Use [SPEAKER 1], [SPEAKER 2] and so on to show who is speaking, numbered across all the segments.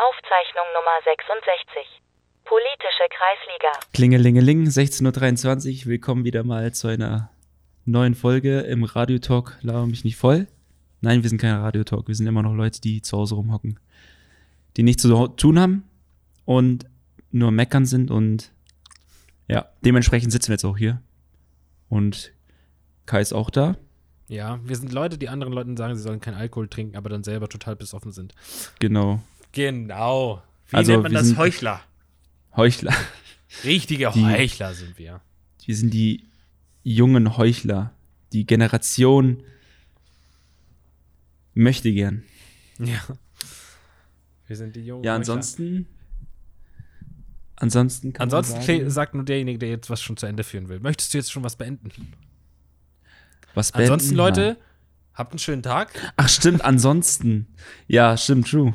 [SPEAKER 1] Aufzeichnung Nummer 66. Politische Kreisliga.
[SPEAKER 2] Klingelingeling, 16.23 Uhr. Willkommen wieder mal zu einer neuen Folge im Radiotalk. Laber mich nicht voll. Nein, wir sind kein Radiotalk. Wir sind immer noch Leute, die zu Hause rumhocken. Die nichts zu tun haben und nur meckern sind. Und ja, dementsprechend sitzen wir jetzt auch hier. Und Kai ist auch da.
[SPEAKER 3] Ja, wir sind Leute, die anderen Leuten sagen, sie sollen keinen Alkohol trinken, aber dann selber total besoffen sind.
[SPEAKER 2] Genau.
[SPEAKER 3] Genau. Wie
[SPEAKER 2] Also,
[SPEAKER 3] nennt man das? Heuchler.
[SPEAKER 2] Heuchler.
[SPEAKER 3] Richtige
[SPEAKER 2] Die-
[SPEAKER 3] Heuchler sind wir.
[SPEAKER 2] Wir sind die jungen Heuchler. Die Generation möchte gern.
[SPEAKER 3] Ja. Wir sind die Jungen.
[SPEAKER 2] Ja,
[SPEAKER 3] Heuchler.
[SPEAKER 2] ansonsten. Ansonsten kann
[SPEAKER 3] Ansonsten
[SPEAKER 2] sagen,
[SPEAKER 3] sagt nur derjenige, der jetzt was schon zu Ende führen will. Möchtest du jetzt schon was beenden?
[SPEAKER 2] was beenden?
[SPEAKER 3] Ansonsten, Leute,
[SPEAKER 2] Nein.
[SPEAKER 3] habt einen schönen Tag.
[SPEAKER 2] Ach, stimmt, ansonsten. Ja, stimmt, true.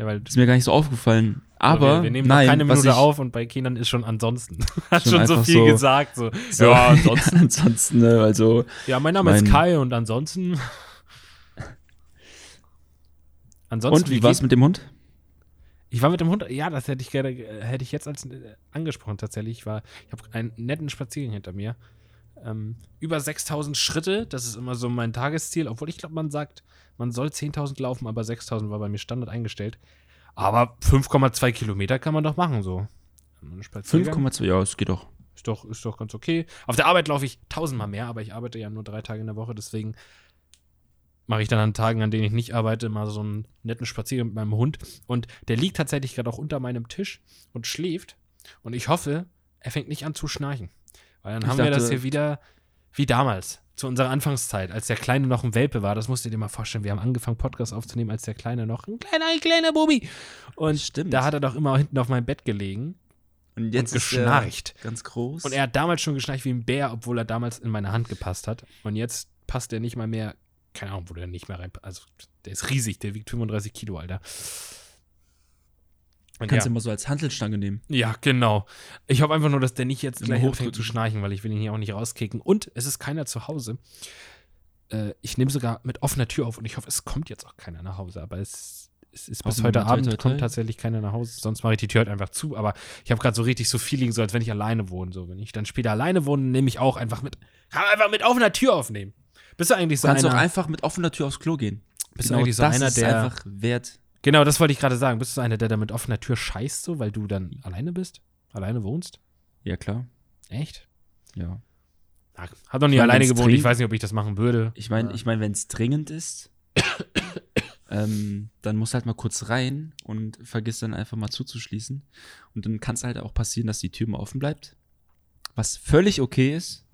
[SPEAKER 3] Ja, weil
[SPEAKER 2] Ist mir gar nicht so aufgefallen. Aber,
[SPEAKER 3] wir, wir nehmen
[SPEAKER 2] nein,
[SPEAKER 3] noch keine Minute
[SPEAKER 2] ich,
[SPEAKER 3] auf und bei Kindern ist schon ansonsten. Hat
[SPEAKER 2] Schon
[SPEAKER 3] schon so viel
[SPEAKER 2] so-
[SPEAKER 3] gesagt. So.
[SPEAKER 2] So,
[SPEAKER 3] Ja, ansonsten.
[SPEAKER 2] ansonsten, ne, also,
[SPEAKER 3] Ja, mein Name
[SPEAKER 2] Mein-
[SPEAKER 3] ist Kai und ansonsten. Ansonsten.
[SPEAKER 2] und wie war's
[SPEAKER 3] geht-
[SPEAKER 2] mit dem Hund?
[SPEAKER 3] Ich war mit dem Hund, ja, das hätte ich gerne, hätte ich jetzt als äh, angesprochen tatsächlich. Ich war, ich habe einen netten Spaziergang hinter mir. Ähm, über 6000 Schritte, das ist immer so mein Tagesziel, obwohl ich glaube, man sagt, man soll 10.000 laufen, aber 6000 war bei mir Standard eingestellt. Aber 5,2 Kilometer kann man doch machen, so. Ein Spaziergang
[SPEAKER 2] 5,2, ja, es geht doch.
[SPEAKER 3] ist doch, ist doch ganz okay. Auf der Arbeit laufe ich tausendmal mehr, aber ich arbeite ja nur drei Tage in der Woche, deswegen mache ich dann an Tagen, an denen ich nicht arbeite, mal so einen netten Spaziergang mit meinem Hund. Und der liegt tatsächlich gerade auch unter meinem Tisch und schläft. Und ich hoffe, er fängt nicht an zu schnarchen. Weil dann
[SPEAKER 2] Ich
[SPEAKER 3] haben wir das
[SPEAKER 2] dachte-
[SPEAKER 3] hier wieder wie damals, zu unserer Anfangszeit, als der Kleine noch ein Welpe war. Das musst du dir mal vorstellen. Wir haben angefangen, Podcast aufzunehmen, als der Kleine noch ein kleiner, ein kleiner Bubi. Und
[SPEAKER 2] Stimmt.
[SPEAKER 3] da hat er doch immer hinten auf meinem Bett gelegen
[SPEAKER 2] Und
[SPEAKER 3] und
[SPEAKER 2] jetzt er
[SPEAKER 3] geschnarcht.
[SPEAKER 2] ganz groß.
[SPEAKER 3] Und er hat damals schon geschnarcht wie ein Bär, obwohl er damals in meine Hand gepasst hat. Und jetzt passt er nicht mal mehr, keine Ahnung, wo der nicht mehr rein. Also, der ist riesig, der wiegt 35 Kilo, Alter. Und
[SPEAKER 2] kannst du
[SPEAKER 3] ja,
[SPEAKER 2] immer so als Handelstange nehmen.
[SPEAKER 3] ja, genau. Ich hoffe einfach nur, dass der nicht jetzt gleich anfängt zu schnarchen, weil ich will ihn hier auch nicht rauskicken. Und es ist keiner zu Hause. Äh, ich nehme sogar mit offener Tür auf und ich hoffe, es kommt jetzt auch keiner nach Hause. Aber es, es ist bis heute Abend
[SPEAKER 2] toi, toi.
[SPEAKER 3] kommt tatsächlich keiner nach Hause. Sonst mache ich die Tür halt einfach zu. Aber ich habe gerade so richtig so Feeling, so als wenn ich alleine wohne. So, wenn ich dann später alleine wohne, nehme ich auch einfach mit, kann man einfach mit offener Tür aufnehmen. Bist du eigentlich so
[SPEAKER 2] kannst
[SPEAKER 3] einer?
[SPEAKER 2] auch einfach mit offener Tür aufs Klo gehen.
[SPEAKER 3] Bist du eigentlich so einer,
[SPEAKER 2] ist
[SPEAKER 3] der-
[SPEAKER 2] einfach wert.
[SPEAKER 3] Genau, das wollte ich gerade sagen. Bist du einer, der da mit offener Tür scheißt, so, weil du dann alleine bist? Alleine wohnst?
[SPEAKER 2] Ja, klar.
[SPEAKER 3] Echt?
[SPEAKER 2] Ja.
[SPEAKER 3] Ja, Hat noch nie
[SPEAKER 2] Ich meine,
[SPEAKER 3] alleine gewohnt. Ich weiß nicht, ob ich das machen würde.
[SPEAKER 2] Ich meine,
[SPEAKER 3] Ja.
[SPEAKER 2] ich mein, wenn es dringend ist, ähm, dann musst du halt mal kurz rein und vergiss dann einfach mal zuzuschließen. Und dann kann es halt auch passieren, dass die Tür mal offen bleibt. Was völlig okay ist.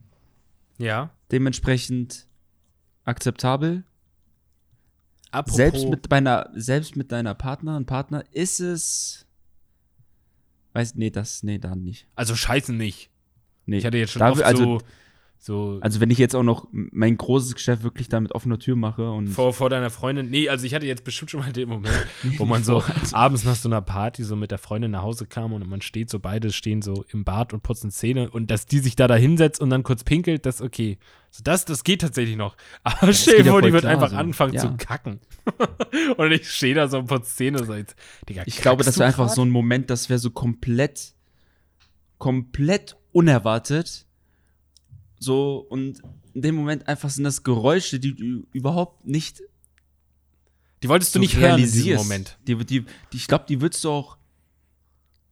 [SPEAKER 3] Ja.
[SPEAKER 2] Dementsprechend akzeptabel.
[SPEAKER 3] Apropos,
[SPEAKER 2] Selbst mit meiner, selbst mit deiner Partner und Partner ist es. Weiß, nee, das, nee, dann nicht.
[SPEAKER 3] also scheißen nicht.
[SPEAKER 2] Nee.
[SPEAKER 3] Ich hatte jetzt schon
[SPEAKER 2] Da
[SPEAKER 3] oft
[SPEAKER 2] also,
[SPEAKER 3] so, so
[SPEAKER 2] also wenn ich jetzt auch noch mein großes Geschäft wirklich da mit offener Tür mache und
[SPEAKER 3] vor, vor deiner Freundin. Nee, also ich hatte jetzt bestimmt schon mal den Moment, wo man so abends nach so einer Party so mit der Freundin nach Hause kam und man steht so, beide stehen so im Bad und putzen Zähne und dass die sich da da hinsetzt und dann kurz pinkelt, das okay. So, das, das geht tatsächlich noch. Aber stell
[SPEAKER 2] geht
[SPEAKER 3] dir
[SPEAKER 2] ja
[SPEAKER 3] vor, die wird
[SPEAKER 2] klar
[SPEAKER 3] einfach
[SPEAKER 2] so.
[SPEAKER 3] anfangen
[SPEAKER 2] Ja.
[SPEAKER 3] zu kacken. und ich stehe da so und putze Zähne so jetzt, Digga,
[SPEAKER 2] Ich glaube, das wäre einfach so ein Moment, das wäre so komplett, komplett unerwartet. So, und in dem Moment einfach sind das Geräusche, die du überhaupt nicht
[SPEAKER 3] Die wolltest du
[SPEAKER 2] so
[SPEAKER 3] nicht hören in diesem. Moment.
[SPEAKER 2] Die, die, die, ich glaube, die würdest du auch,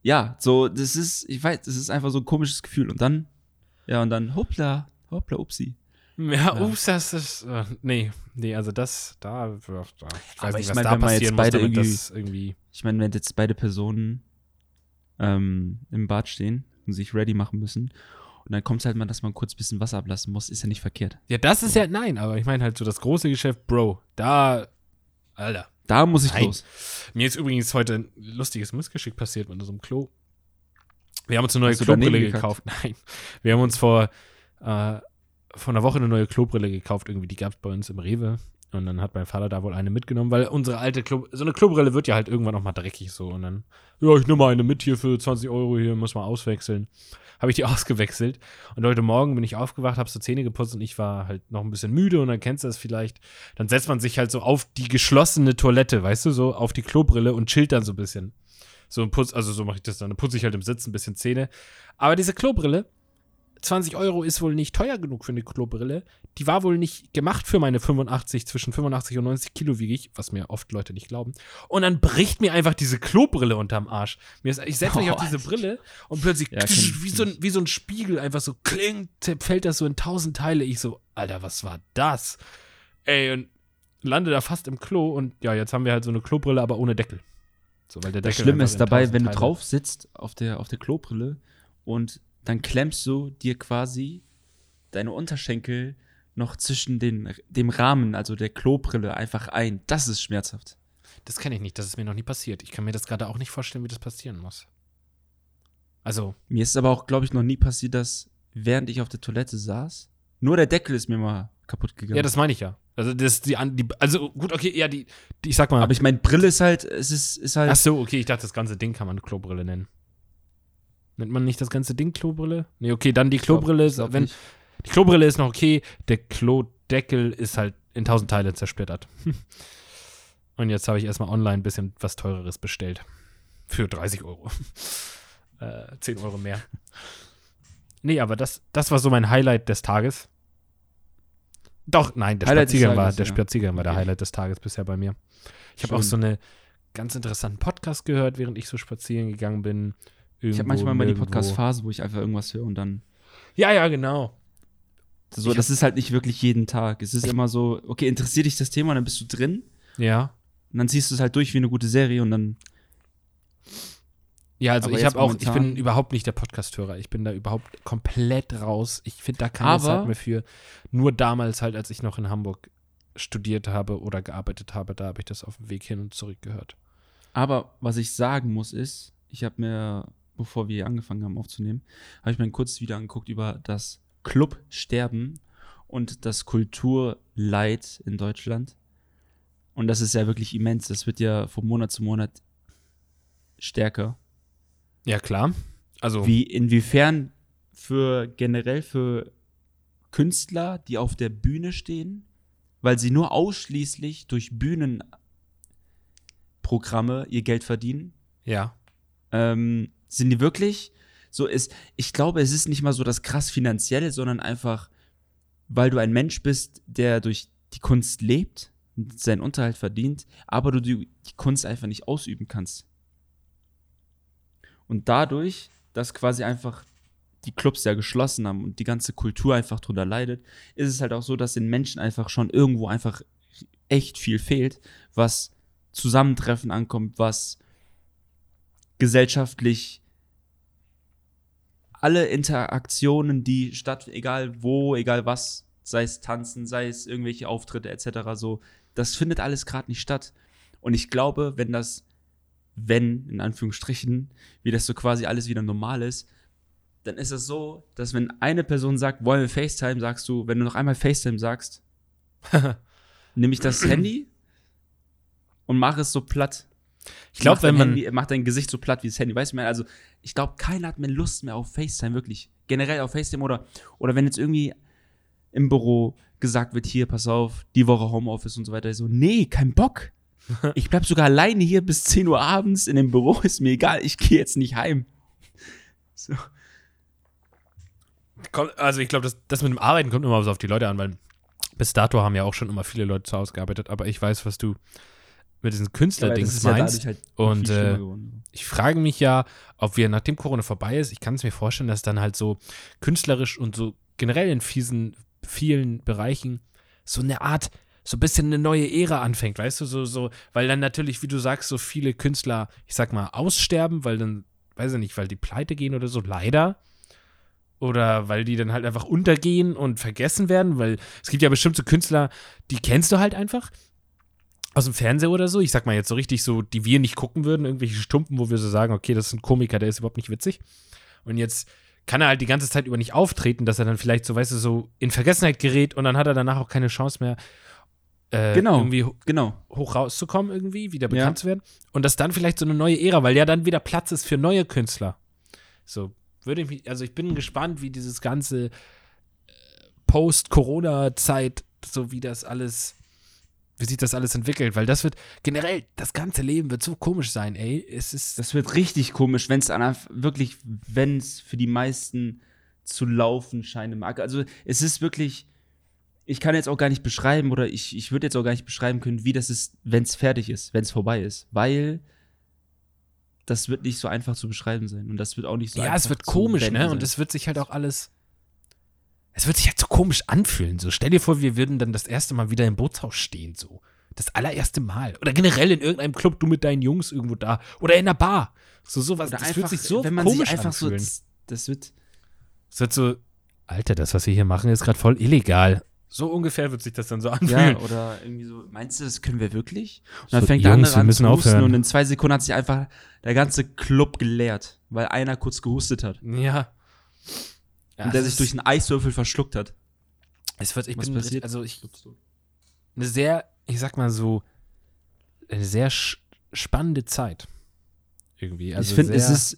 [SPEAKER 2] ja, so, das ist, ich weiß, das ist einfach so ein komisches Gefühl. Und dann, ja, und dann, hoppla, hoppla, upsi.
[SPEAKER 3] Ja,
[SPEAKER 2] Ja.
[SPEAKER 3] ups, das ist. Äh, nee, nee, also das, da. da ich weiß
[SPEAKER 2] Aber
[SPEAKER 3] nicht,
[SPEAKER 2] ich
[SPEAKER 3] was
[SPEAKER 2] mein,
[SPEAKER 3] da
[SPEAKER 2] wenn man jetzt
[SPEAKER 3] passieren muss,
[SPEAKER 2] beide
[SPEAKER 3] damit
[SPEAKER 2] irgendwie-
[SPEAKER 3] irgendwie.
[SPEAKER 2] Ich meine, wenn jetzt beide Personen ähm, im Bad stehen und sich ready machen müssen, und dann kommt es halt mal, dass man kurz ein bisschen Wasser ablassen muss, ist ja nicht verkehrt.
[SPEAKER 3] Ja, das ist ja. Nein, aber ich meine halt so das große Geschäft, Bro. Da. Alter.
[SPEAKER 2] Da muss ich
[SPEAKER 3] Nein.
[SPEAKER 2] los.
[SPEAKER 3] Mir ist übrigens heute ein lustiges Missgeschick passiert mit unserem Klo. Wir haben uns eine neue Klobrille gekauft. Nein. Wir haben uns vor, äh, vor einer Woche eine neue Klobrille gekauft. Irgendwie, die gab es bei uns im Rewe. Und dann hat mein Vater da wohl eine mitgenommen, weil unsere alte Klo so eine Klobrille wird ja halt irgendwann auch mal dreckig so. Und dann, ja, ich nehme mal eine mit hier für 20 Euro hier, muss mal auswechseln. Habe ich die ausgewechselt. Und heute Morgen bin ich aufgewacht, habe so Zähne geputzt und ich war halt noch ein bisschen müde und dann kennst du das vielleicht. Dann setzt man sich halt so auf die geschlossene Toilette, weißt du, so auf die Klobrille und chillt dann so ein bisschen. So ein Putz, also so mache ich das dann. Dann putze ich halt im Sitzen ein bisschen Zähne. Aber diese Klobrille, 20 Euro ist wohl nicht teuer genug für eine Klobrille. Die war wohl nicht gemacht für meine 85, zwischen 85 und 90 Kilo wiege ich, was mir oft Leute nicht glauben. Und dann bricht mir einfach diese Klobrille unterm Arsch. Mir ist, ich setze mich auf diese Brille und plötzlich
[SPEAKER 2] Ja, kenn-
[SPEAKER 3] wie, so ein, wie so ein Spiegel einfach so klingt, fällt das so in tausend Teile. Ich so, Alter, was war das? Ey, und lande da fast im Klo und ja, jetzt haben wir halt so eine Klobrille, aber ohne Deckel. So, weil der
[SPEAKER 2] Das
[SPEAKER 3] Deckel
[SPEAKER 2] Schlimme
[SPEAKER 3] einfach
[SPEAKER 2] ist dabei, wenn du
[SPEAKER 3] Teile-
[SPEAKER 2] drauf sitzt auf der, auf der Klobrille und dann klemmst du dir quasi deine Unterschenkel noch zwischen den, dem Rahmen, also der Klobrille, einfach ein. Das ist schmerzhaft.
[SPEAKER 3] Das kenne ich nicht, das ist mir noch nie passiert. Ich kann mir das gerade auch nicht vorstellen, wie das passieren muss. Also,
[SPEAKER 2] Mir ist aber auch, glaube ich, noch nie passiert, dass während ich auf der Toilette saß, nur der Deckel ist mir mal kaputt gegangen.
[SPEAKER 3] ja, das meine ich ja. Also, das die, an- die also gut, okay, ja, die, die ich sag mal.
[SPEAKER 2] aber ich meine, Brille ist halt, es ist, ist halt.
[SPEAKER 3] ach so, okay, ich dachte, das ganze Ding kann man Klobrille nennen. Nennt man nicht das ganze Ding Klobrille? Nee, okay, dann die Klobrille,
[SPEAKER 2] glaub
[SPEAKER 3] wenn
[SPEAKER 2] nicht.
[SPEAKER 3] die Klobrille ist noch okay, der Klodeckel ist halt in tausend Teile zersplittert. Und jetzt habe ich erstmal online ein bisschen was teureres bestellt. Für 30 Euro. äh, 10 Euro mehr. Nee, aber das, das war so mein Highlight des Tages. Doch, nein, der
[SPEAKER 2] Highlight
[SPEAKER 3] Spaziergang war, der
[SPEAKER 2] ja.
[SPEAKER 3] Spaziergang war der
[SPEAKER 2] Okay.
[SPEAKER 3] Highlight des Tages bisher bei mir. Ich habe auch so eine ganz interessanten Podcast gehört, während ich so spazieren gegangen bin.
[SPEAKER 2] Ich habe
[SPEAKER 3] Irgendwo,
[SPEAKER 2] manchmal mal die. Podcast-Phase, wo ich einfach irgendwas höre und dann.
[SPEAKER 3] Ja, ja, genau.
[SPEAKER 2] So, das ist halt nicht wirklich jeden Tag. Es ist immer so, okay, interessiert dich das Thema, dann bist du drin.
[SPEAKER 3] Ja.
[SPEAKER 2] Und dann ziehst du es halt durch wie eine gute Serie und dann.
[SPEAKER 3] Ja, also
[SPEAKER 2] Aber
[SPEAKER 3] ich habe auch, ich bin überhaupt nicht der Podcast-Hörer. Ich bin da überhaupt komplett raus. Ich finde da keine
[SPEAKER 2] Aber-
[SPEAKER 3] Zeit mehr für. Nur damals halt, als ich noch in Hamburg studiert habe oder gearbeitet habe, da habe ich das auf dem Weg hin und zurück gehört.
[SPEAKER 2] Aber was ich sagen muss ist, ich habe mir, bevor wir angefangen haben aufzunehmen, habe ich mir ein kurzes Video angeguckt über das Clubsterben und das Kulturleid in Deutschland. Und das ist ja wirklich immens. Das wird ja von Monat zu Monat stärker.
[SPEAKER 3] Ja, klar. Also,
[SPEAKER 2] Wie inwiefern für generell für Künstler, die auf der Bühne stehen, weil sie nur ausschließlich durch Bühnenprogramme ihr Geld verdienen,
[SPEAKER 3] ja.
[SPEAKER 2] ähm, sind die wirklich so ist. Ich glaube, es ist nicht mal so das krass finanzielle, sondern einfach, weil du ein Mensch bist, der durch die Kunst lebt und seinen Unterhalt verdient, aber du die, die Kunst einfach nicht ausüben kannst. Und dadurch, dass quasi einfach die Clubs ja geschlossen haben und die ganze Kultur einfach drunter leidet, ist es halt auch so, dass den Menschen einfach schon irgendwo einfach echt viel fehlt, was Zusammentreffen ankommt, was gesellschaftlich alle Interaktionen, die statt, egal wo, egal was, sei es Tanzen, sei es irgendwelche Auftritte etc., so, das findet alles gerade nicht statt. Und ich glaube, wenn das, wenn, in Anführungsstrichen, wie das so quasi alles wieder normal ist, dann ist es so, dass wenn eine Person sagt, wollen wir FaceTime, sagst du, wenn du noch einmal FaceTime sagst, nehme ich das Handy und mache es so platt.
[SPEAKER 3] Ich glaube, wenn man.
[SPEAKER 2] Handy, mach dein Gesicht so platt wie das Handy, weißt du, also ich glaube, keiner hat mehr Lust mehr auf FaceTime, wirklich. Generell auf FaceTime oder, oder wenn jetzt irgendwie im Büro gesagt wird, hier, pass auf, die Woche Homeoffice und so weiter, so, nee, kein Bock. Ich bleib sogar alleine hier bis 10 Uhr abends in dem Büro, ist mir egal, ich gehe jetzt nicht heim. So.
[SPEAKER 3] Also ich glaube, das, das mit dem Arbeiten kommt immer so auf die Leute an, weil bis dato haben ja auch schon immer viele Leute zu Hause gearbeitet, aber ich weiß, was du mit diesen Künstlerdings
[SPEAKER 2] ja
[SPEAKER 3] meinst.
[SPEAKER 2] dadurch halt
[SPEAKER 3] Und, äh, ich frage mich ja, ob wir, nachdem Corona vorbei ist, ich kann es mir vorstellen, dass dann halt so künstlerisch und so generell in fiesen, vielen Bereichen so eine Art, so ein bisschen eine neue Ära anfängt, weißt du, so, so, weil dann natürlich, wie du sagst, so viele Künstler, ich sag mal, aussterben, weil dann, weiß ich nicht, weil die pleite gehen oder so, leider. Oder weil die dann halt einfach untergehen und vergessen werden, weil es gibt ja bestimmt so Künstler, die kennst du halt einfach aus dem Fernseher oder so. Ich sag mal jetzt so richtig so, die wir nicht gucken würden, irgendwelche Stumpen, wo wir so sagen, okay, das ist ein Komiker, der ist überhaupt nicht witzig. Und jetzt kann er halt die ganze Zeit über nicht auftreten, dass er dann vielleicht so, weißt du, so in Vergessenheit gerät und dann hat er danach auch keine Chance mehr, äh,
[SPEAKER 2] Genau.
[SPEAKER 3] irgendwie
[SPEAKER 2] Genau.
[SPEAKER 3] hoch rauszukommen, irgendwie, wieder bekannt
[SPEAKER 2] Ja.
[SPEAKER 3] zu werden. Und dass dann vielleicht so eine neue Ära, weil ja dann wieder Platz ist für neue Künstler. So, Würde ich mich, also ich bin gespannt, wie dieses ganze äh, Post-Corona-Zeit, so wie das alles, wie sich das alles entwickelt, weil das wird generell, das ganze Leben wird so komisch sein, ey. Es ist.
[SPEAKER 2] Das wird richtig komisch, wenn es wirklich, wenn es für die meisten zu laufen scheinen mag. Also es ist wirklich, ich kann jetzt auch gar nicht beschreiben oder ich, ich würde jetzt auch gar nicht beschreiben können, wie das ist, wenn es fertig ist, wenn es vorbei ist. Weil das wird nicht so einfach zu beschreiben sein. Und das wird auch nicht so
[SPEAKER 3] ja,
[SPEAKER 2] einfach
[SPEAKER 3] es wird komisch, ne?
[SPEAKER 2] sein.
[SPEAKER 3] Und es wird sich halt auch alles. Es wird sich halt so komisch anfühlen. So, stell dir vor, wir würden dann das erste Mal wieder im Bootshaus stehen, so. Das allererste Mal. Oder generell in irgendeinem Club, du mit deinen Jungs irgendwo da. Oder in einer Bar. So sowas.
[SPEAKER 2] Oder
[SPEAKER 3] das
[SPEAKER 2] einfach,
[SPEAKER 3] wird sich so
[SPEAKER 2] wenn man
[SPEAKER 3] komisch
[SPEAKER 2] sich einfach
[SPEAKER 3] anfühlen.
[SPEAKER 2] so, das wird,
[SPEAKER 3] Es wird so, Alter, das, was wir hier machen, ist gerade voll illegal. So ungefähr wird sich das dann so
[SPEAKER 2] ja,
[SPEAKER 3] anfühlen.
[SPEAKER 2] oder irgendwie so, meinst du, das können wir wirklich? Und
[SPEAKER 3] So,
[SPEAKER 2] dann fängt der
[SPEAKER 3] Jungs,
[SPEAKER 2] andere
[SPEAKER 3] wir
[SPEAKER 2] an
[SPEAKER 3] müssen
[SPEAKER 2] zu husten
[SPEAKER 3] aufhören.
[SPEAKER 2] und in zwei Sekunden hat sich einfach der ganze Club geleert, weil einer kurz gehustet hat.
[SPEAKER 3] Ja. Ja
[SPEAKER 2] und der sich durch einen Eiswürfel verschluckt hat.
[SPEAKER 3] Es wird, ich
[SPEAKER 2] Was
[SPEAKER 3] bin,
[SPEAKER 2] passiert?
[SPEAKER 3] also ich, eine sehr, ich sag mal so, eine sehr sch spannende Zeit. Irgendwie. Also
[SPEAKER 2] ich finde, es ist,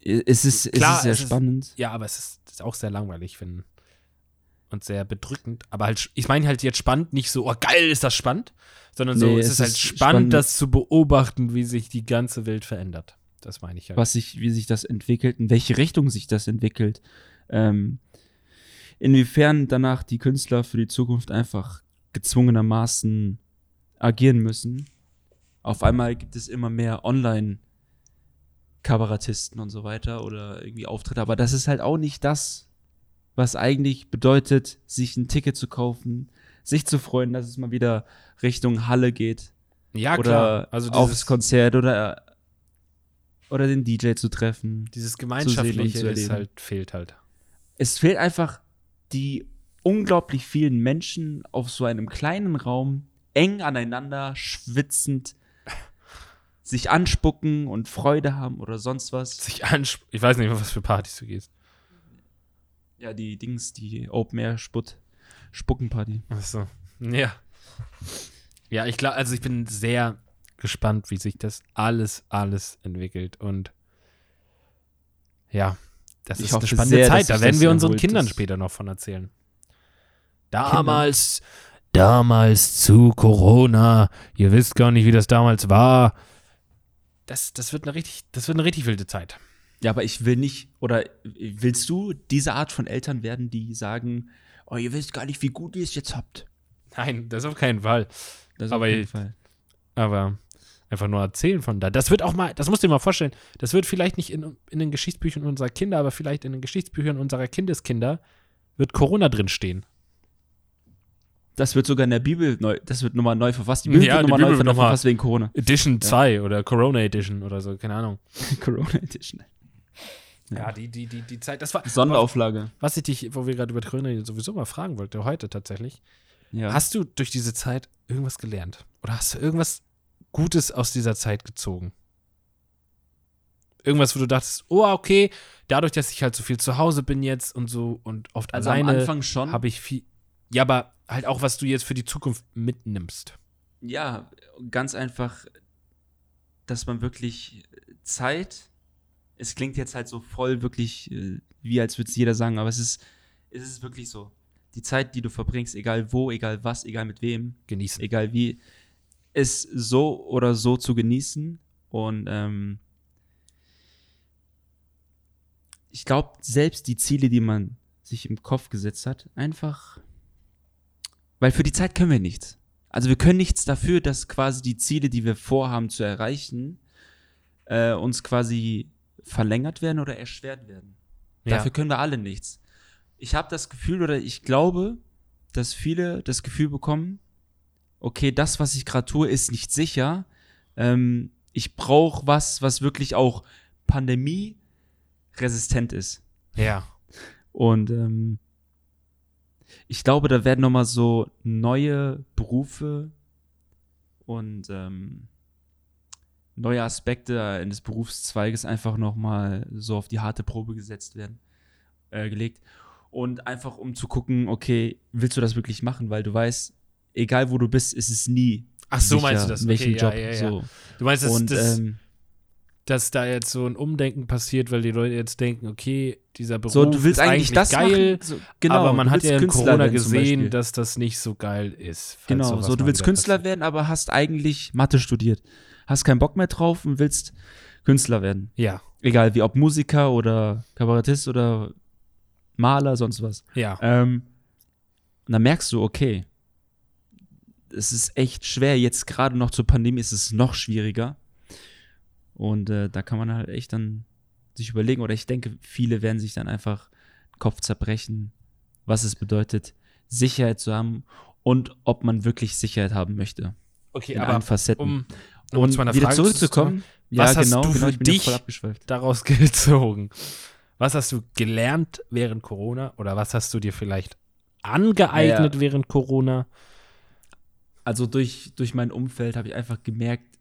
[SPEAKER 2] es ist,
[SPEAKER 3] Klar,
[SPEAKER 2] es ist sehr
[SPEAKER 3] es ist-
[SPEAKER 2] spannend.
[SPEAKER 3] Ja, aber es ist, ist auch sehr langweilig, finde Und sehr bedrückend. Aber halt, ich meine halt jetzt spannend, nicht so, oh geil, ist das spannend, sondern so,
[SPEAKER 2] Nee,
[SPEAKER 3] es,
[SPEAKER 2] es
[SPEAKER 3] ist halt
[SPEAKER 2] ist
[SPEAKER 3] spannend,
[SPEAKER 2] spannend.
[SPEAKER 3] das zu beobachten, wie sich die ganze Welt verändert. Das meine ich halt.
[SPEAKER 2] was sich, wie sich das entwickelt, in welche Richtung sich das entwickelt. Ähm, inwiefern danach die Künstler für die Zukunft einfach gezwungenermaßen agieren müssen. Auf einmal gibt es immer mehr Online-Kabarettisten und so weiter oder irgendwie Auftritte, aber das ist halt auch nicht das, was eigentlich bedeutet, sich ein Ticket zu kaufen, sich zu freuen, dass es mal wieder Richtung Halle geht
[SPEAKER 3] ja,
[SPEAKER 2] oder
[SPEAKER 3] klar. Also
[SPEAKER 2] aufs Konzert oder oder den DJ zu treffen.
[SPEAKER 3] dieses Gemeinschaftliche ist halt, fehlt halt.
[SPEAKER 2] Es fehlt einfach die unglaublich vielen Menschen auf so einem kleinen Raum, eng aneinander, schwitzend, sich anspucken und Freude haben oder sonst was.
[SPEAKER 3] Sich ansp ich weiß nicht, was für Partys du gehst.
[SPEAKER 2] Ja, die Dings, die Open Air Sput Spuckenparty.
[SPEAKER 3] Achso. Ja. Ja, ich glaube, also ich bin sehr gespannt, wie sich das alles, alles entwickelt. Und ja, das
[SPEAKER 2] Ich
[SPEAKER 3] ist eine spannende
[SPEAKER 2] sehr,
[SPEAKER 3] Zeit. Da werden wir unseren Kindern später noch von erzählen. Damals, damals zu Corona. Ihr wisst gar nicht, wie das damals war. Das, das, wird eine richtig, das wird eine richtig wilde Zeit.
[SPEAKER 2] Ja, aber ich will nicht, oder willst du diese Art von Eltern werden, die sagen, oh, ihr wisst gar nicht, wie gut ihr es jetzt habt?
[SPEAKER 3] Nein, das auf keinen Fall.
[SPEAKER 2] Das
[SPEAKER 3] Aber
[SPEAKER 2] auf jeden Fall.
[SPEAKER 3] Aber einfach nur erzählen von da. Das wird auch mal, das musst du dir mal vorstellen, das wird vielleicht nicht in, in den Geschichtsbüchern unserer Kinder, aber vielleicht in den Geschichtsbüchern unserer Kindeskinder wird Corona drin stehen.
[SPEAKER 2] Das wird sogar in der Bibel neu, das wird nochmal neu verfasst. Die Bibel
[SPEAKER 3] Ja,
[SPEAKER 2] wird nochmal neu verfasst wegen Corona.
[SPEAKER 3] Edition 2 oder Corona Edition oder so, keine Ahnung.
[SPEAKER 2] Corona Edition.
[SPEAKER 3] Ja, die, die, die, die Zeit, das war.
[SPEAKER 2] Sonderauflage.
[SPEAKER 3] Was ich dich, wo wir gerade über Corona sowieso mal fragen wollte, heute tatsächlich.
[SPEAKER 2] Ja.
[SPEAKER 3] Hast du durch diese Zeit irgendwas gelernt? Oder hast du irgendwas Gutes aus dieser Zeit gezogen? Irgendwas, wo du dachtest, oh, okay, dadurch, dass ich halt so viel zu Hause bin jetzt und so und oft
[SPEAKER 2] also am
[SPEAKER 3] alleine
[SPEAKER 2] Anfang schon.
[SPEAKER 3] habe ich viel. Ja, aber halt auch, was du jetzt für die Zukunft mitnimmst.
[SPEAKER 2] ja, ganz einfach, dass man wirklich Zeit, es klingt jetzt halt so voll wirklich, äh, wie als würde es jeder sagen, aber es ist, es ist wirklich so. Die Zeit, die du verbringst, egal wo, egal was, egal mit wem,
[SPEAKER 3] Genießen.
[SPEAKER 2] egal wie, es so oder so zu genießen. Und ähm, ich glaube, selbst die Ziele, die man sich im Kopf gesetzt hat, einfach, weil für die Zeit können wir nichts. Also wir können nichts dafür, dass quasi die Ziele, die wir vorhaben zu erreichen, äh, uns quasi verlängert werden oder erschwert werden.
[SPEAKER 3] Ja.
[SPEAKER 2] Dafür können wir alle nichts. Ich habe das Gefühl oder ich glaube, dass viele das Gefühl bekommen, okay, das, was ich gerade tue, ist nicht sicher. Ähm, ich brauche was, was wirklich auch pandemieresistent ist.
[SPEAKER 3] Ja.
[SPEAKER 2] Und ähm, ich glaube, da werden nochmal so neue Berufe und ähm, neue Aspekte eines Berufszweiges einfach nochmal so auf die harte Probe gesetzt werden, äh, gelegt. Und einfach um zu gucken, okay, willst du das wirklich machen? Weil du weißt, egal wo du bist, ist es nie.
[SPEAKER 3] Ach so,
[SPEAKER 2] sicher,
[SPEAKER 3] meinst du das?
[SPEAKER 2] in welchem
[SPEAKER 3] Okay, ja,
[SPEAKER 2] Job.
[SPEAKER 3] ja, ja.
[SPEAKER 2] So.
[SPEAKER 3] Du meinst, das,
[SPEAKER 2] und
[SPEAKER 3] das,
[SPEAKER 2] ähm,
[SPEAKER 3] dass da jetzt so ein Umdenken passiert, weil die Leute jetzt denken, okay, dieser Beruf
[SPEAKER 2] So, du willst
[SPEAKER 3] ist
[SPEAKER 2] eigentlich das
[SPEAKER 3] geil,
[SPEAKER 2] machen. So, genau,
[SPEAKER 3] aber man hat ja in
[SPEAKER 2] Künstler
[SPEAKER 3] Corona gesehen, dass das nicht so geil ist.
[SPEAKER 2] Genau, so du willst Künstler
[SPEAKER 3] passiert.
[SPEAKER 2] werden, aber hast eigentlich Mathe studiert. Hast keinen Bock mehr drauf und willst Künstler werden.
[SPEAKER 3] Ja,
[SPEAKER 2] Egal wie, ob Musiker oder Kabarettist oder Maler, sonst was.
[SPEAKER 3] ja.
[SPEAKER 2] Ähm, und dann merkst du, okay, es ist echt schwer. Jetzt gerade noch zur Pandemie ist es noch schwieriger. Und äh, da kann man halt echt dann sich überlegen, oder ich denke, viele werden sich dann einfach den Kopf zerbrechen, was es bedeutet, Sicherheit zu haben und ob man wirklich Sicherheit haben möchte.
[SPEAKER 3] Okay,
[SPEAKER 2] in
[SPEAKER 3] aber
[SPEAKER 2] allen Facetten.
[SPEAKER 3] um, um
[SPEAKER 2] und
[SPEAKER 3] zu
[SPEAKER 2] wieder
[SPEAKER 3] Frage
[SPEAKER 2] zurückzukommen, ja,
[SPEAKER 3] was hast
[SPEAKER 2] genau,
[SPEAKER 3] du
[SPEAKER 2] genau,
[SPEAKER 3] für
[SPEAKER 2] ja
[SPEAKER 3] dich- daraus gezogen? Was hast du gelernt während Corona oder was hast du dir vielleicht angeeignet
[SPEAKER 2] Ja.
[SPEAKER 3] während Corona?
[SPEAKER 2] Also durch, durch mein Umfeld habe ich einfach gemerkt,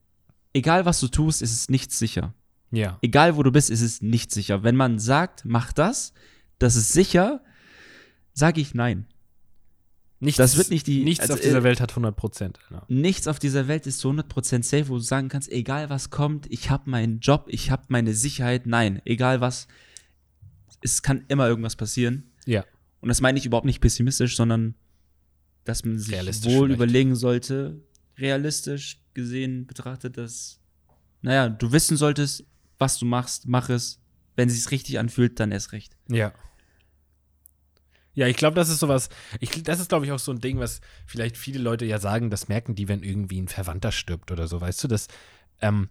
[SPEAKER 2] egal was du tust, ist es nicht sicher.
[SPEAKER 3] Ja.
[SPEAKER 2] Egal wo du bist, ist es nicht sicher. Wenn man sagt, mach das, das ist sicher, sage ich nein.
[SPEAKER 3] Nichts,
[SPEAKER 2] Das wird nicht die-
[SPEAKER 3] Nichts
[SPEAKER 2] also,
[SPEAKER 3] auf dieser
[SPEAKER 2] äh,
[SPEAKER 3] Welt hat 100 Prozent. Ja.
[SPEAKER 2] Nichts auf dieser Welt ist zu 100% safe, wo du sagen kannst, egal was kommt, ich habe meinen Job, ich habe meine Sicherheit. Nein, egal was, es kann immer irgendwas passieren.
[SPEAKER 3] ja.
[SPEAKER 2] Und das meine ich überhaupt nicht pessimistisch, sondern dass man sich wohl
[SPEAKER 3] vielleicht.
[SPEAKER 2] überlegen sollte, realistisch gesehen betrachtet, dass, naja, du wissen solltest, was du machst, mach es. Wenn es sich richtig anfühlt, dann erst recht.
[SPEAKER 3] Ja. Ja, ich glaube, das ist sowas. Ich, das ist, glaube ich, auch so ein Ding, was vielleicht viele Leute ja sagen, das merken die, wenn irgendwie ein Verwandter stirbt oder so, weißt du, das, ähm,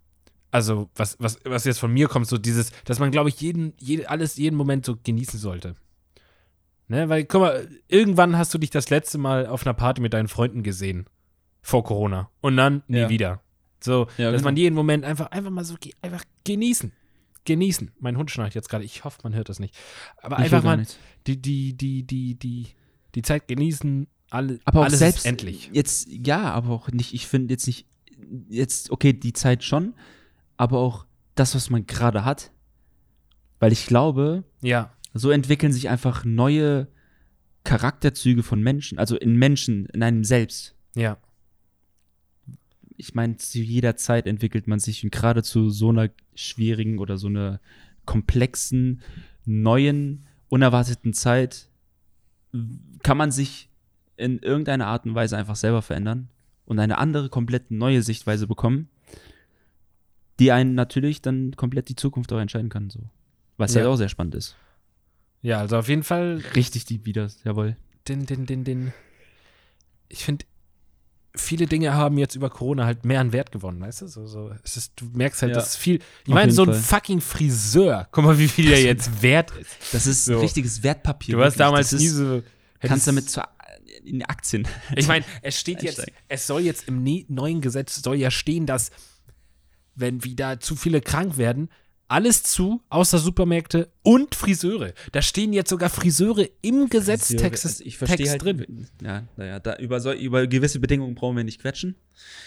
[SPEAKER 3] also, was, was, was jetzt von mir kommt, so dieses, dass man, glaube ich, jeden, jede, alles, jeden Moment so genießen sollte. Ne, weil, guck mal, irgendwann hast du dich das letzte Mal auf einer Party mit deinen Freunden gesehen. Vor Corona. Und dann nie
[SPEAKER 2] Ja.
[SPEAKER 3] wieder. So,
[SPEAKER 2] Ja,
[SPEAKER 3] dass
[SPEAKER 2] genau.
[SPEAKER 3] man jeden Moment einfach, einfach mal so, einfach genießen. Genießen. Mein Hund schnarcht jetzt gerade. Ich hoffe, man hört das nicht. Aber
[SPEAKER 2] Ich
[SPEAKER 3] einfach mal
[SPEAKER 2] nicht.
[SPEAKER 3] die, die, die, die, die, die Zeit genießen. Alle,
[SPEAKER 2] Aber auch
[SPEAKER 3] alles
[SPEAKER 2] selbst
[SPEAKER 3] endlich.
[SPEAKER 2] Jetzt, ja, aber auch nicht, ich finde jetzt nicht, jetzt, okay, die Zeit schon, aber auch das, was man gerade hat. Weil ich glaube,
[SPEAKER 3] Ja.
[SPEAKER 2] So entwickeln sich einfach neue Charakterzüge von Menschen, also in Menschen, in einem selbst.
[SPEAKER 3] Ja.
[SPEAKER 2] ich meine, zu jeder Zeit entwickelt man sich und gerade zu so einer schwierigen oder so einer komplexen, neuen, unerwarteten Zeit kann man sich in irgendeiner Art und Weise einfach selber verändern und eine andere, komplett neue Sichtweise bekommen, die einen natürlich dann komplett die Zukunft auch entscheiden kann. So. Was ja,
[SPEAKER 3] Ja.
[SPEAKER 2] auch sehr spannend ist.
[SPEAKER 3] Ja, also auf jeden Fall
[SPEAKER 2] Richtig deep wieder, jawohl.
[SPEAKER 3] den, den, den, den. Ich finde, viele Dinge haben jetzt über Corona halt mehr an Wert gewonnen, weißt du? So, so, es ist, du merkst halt,
[SPEAKER 2] Ja.
[SPEAKER 3] das ist viel. Ich meine, so ein
[SPEAKER 2] Fall.
[SPEAKER 3] fucking Friseur. Guck mal, wie viel der jetzt wert ist.
[SPEAKER 2] Das ist
[SPEAKER 3] So.
[SPEAKER 2] ein richtiges Wertpapier.
[SPEAKER 3] Du warst damals
[SPEAKER 2] das
[SPEAKER 3] nie
[SPEAKER 2] ist,
[SPEAKER 3] so.
[SPEAKER 2] Kannst damit zu, in Aktien.
[SPEAKER 3] Ich meine, es steht jetzt, es soll jetzt im ne neuen Gesetz soll ja stehen, dass wenn wieder zu viele krank werden, alles zu, außer Supermärkte und Friseure. Da stehen jetzt sogar Friseure im Gesetztext
[SPEAKER 2] Also ich verstehe
[SPEAKER 3] Text
[SPEAKER 2] halt,
[SPEAKER 3] drin.
[SPEAKER 2] Ja, naja, da, über, so, über gewisse Bedingungen brauchen wir nicht quetschen.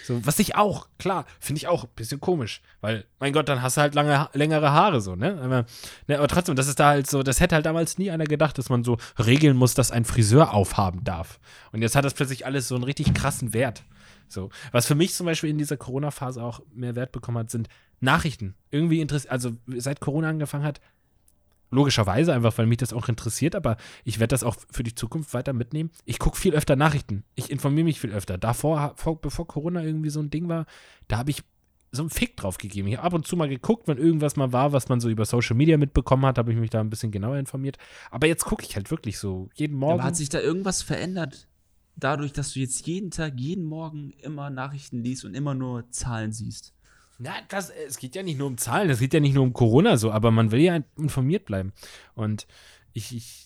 [SPEAKER 3] So, was ich auch, klar, finde ich auch ein bisschen komisch. Weil, mein Gott, dann hast du halt lange, längere Haare so, ne? Aber, ne? aber trotzdem, das ist da halt so, das hätte halt damals nie einer gedacht, dass man so regeln muss, dass ein Friseur aufhaben darf. Und jetzt hat das plötzlich alles so einen richtig krassen Wert. So. Was für mich zum Beispiel in dieser Corona-Phase auch mehr Wert bekommen hat, sind Nachrichten. Irgendwie interessiert, also seit Corona angefangen hat, logischerweise einfach, weil mich das auch interessiert, aber ich werde das auch für die Zukunft weiter mitnehmen. Ich gucke viel öfter Nachrichten. Ich informiere mich viel öfter. Davor, vor, bevor Corona irgendwie so ein Ding war, da habe ich so einen Fick drauf gegeben. Ich habe ab und zu mal geguckt, wenn irgendwas mal war, was man so über Social Media mitbekommen hat, habe ich mich da ein bisschen genauer informiert. Aber jetzt gucke ich halt wirklich so jeden Morgen.
[SPEAKER 2] Aber hat sich da irgendwas verändert? Dadurch, dass du jetzt jeden Tag, jeden Morgen immer Nachrichten liest und immer nur Zahlen siehst.
[SPEAKER 3] Na, das, es geht ja nicht nur um Zahlen, es geht ja nicht nur um Corona so, aber man will ja informiert bleiben. Und ich, ich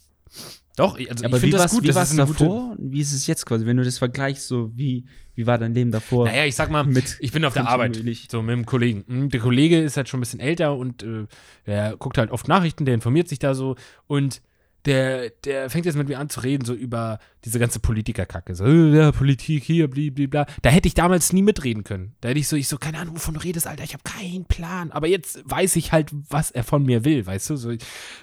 [SPEAKER 3] doch, ich- also
[SPEAKER 2] Aber
[SPEAKER 3] ich finde das gut.
[SPEAKER 2] wie
[SPEAKER 3] eine gute-
[SPEAKER 2] davor? Wie ist es jetzt quasi? Wenn du das vergleichst, so wie, wie war dein Leben davor?
[SPEAKER 3] Naja, ich sag mal,
[SPEAKER 2] Mit
[SPEAKER 3] ich bin auf der Arbeit, so mit einem Kollegen. Hm, Der Kollege ist halt schon ein bisschen älter und äh, der guckt halt oft Nachrichten, der informiert sich da so und der, der fängt jetzt mit mir an zu reden, so über diese ganze Politikerkacke. So, äh, ja, Politik hier, blibla. Da hätte ich damals nie mitreden können. Da hätte ich so, ich so, keine Ahnung, wovon du redest, Alter, ich habe keinen Plan. Aber jetzt weiß ich halt, was er von mir will, weißt du? So,